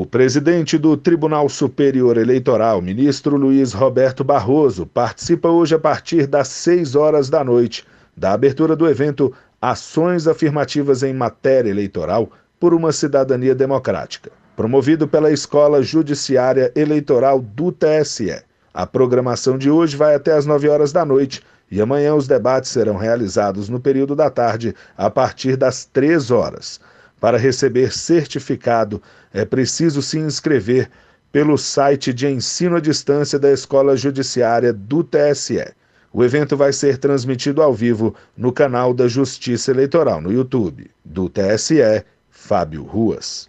O presidente do Tribunal Superior Eleitoral, ministro Luiz Roberto Barroso, participa hoje a partir das 6 horas da noite da abertura do evento Ações Afirmativas em Matéria Eleitoral por uma Cidadania Democrática, promovido pela Escola Judiciária Eleitoral do TSE. A programação de hoje vai até às 9 horas da noite e amanhã os debates serão realizados no período da tarde, a partir das 3 horas. Para receber certificado, é preciso se inscrever pelo site de ensino à distância da Escola Judiciária do TSE. O evento vai ser transmitido ao vivo no canal da Justiça Eleitoral no YouTube, do TSE, Fábio Ruas.